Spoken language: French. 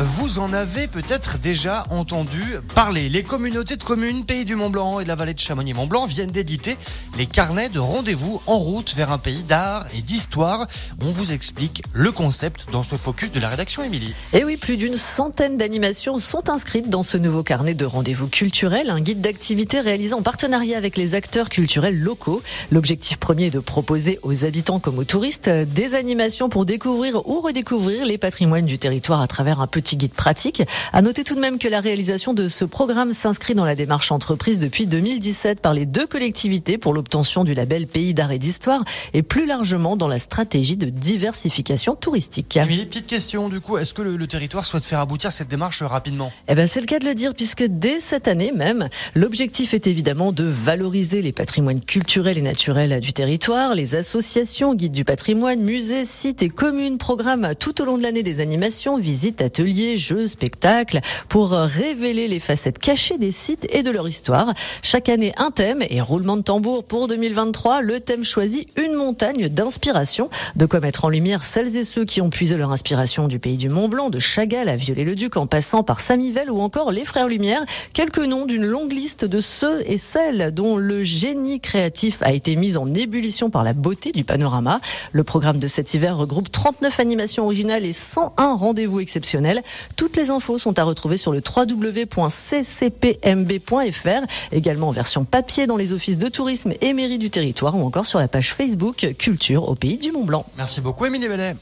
Vous en avez peut-être déjà entendu parler. Les communautés de communes Pays du Mont-Blanc et de la vallée de Chamonix-Mont-Blanc viennent d'éditer les carnets de rendez-vous en route vers un pays d'art et d'histoire. On vous explique le concept dans ce focus de la rédaction Émilie. Et oui, plus d'une centaine d'animations sont inscrites dans ce nouveau carnet de rendez-vous culturels, un guide d'activité réalisé en partenariat avec les acteurs culturels locaux. L'objectif premier est de proposer aux habitants comme aux touristes des animations pour découvrir ou redécouvrir les patrimoines du territoire à travers un petit guide pratique. À noter tout de même que la réalisation de ce programme s'inscrit dans la démarche entreprise depuis 2017 par les deux collectivités pour l'obtention du label Pays d'art et d'histoire et plus largement dans la stratégie de diversification touristique. Émilie, petite question du coup, est-ce que le, territoire souhaite faire aboutir cette démarche rapidement? Eh ben c'est le cas de le dire puisque dès cette année même, l'objectif est évidemment de valoriser les patrimoines culturels et naturels du territoire, les associations, guides du patrimoine, musées, sites et communes programment tout au long de l'année des animations, visites, ateliers jeux, spectacles, pour révéler les facettes cachées des sites et de leur histoire. Chaque année, un thème et roulement de tambour pour 2023. Le thème choisi, une montagne d'inspiration. De quoi mettre en lumière celles et ceux qui ont puisé leur inspiration du pays du Mont Blanc, de Chagall à Viollet-le-Duc, en passant par Samivelle ou encore les Frères Lumière. Quelques noms d'une longue liste de ceux et celles dont le génie créatif a été mis en ébullition par la beauté du panorama. Le programme de cet hiver regroupe 39 animations originales et 101 rendez-vous exceptionnels. Toutes les infos sont à retrouver sur le www.ccpmb.fr, également en version papier dans les offices de tourisme et mairie du territoire ou encore sur la page Facebook Culture au pays du Mont Blanc. Merci beaucoup Émilie Bellet.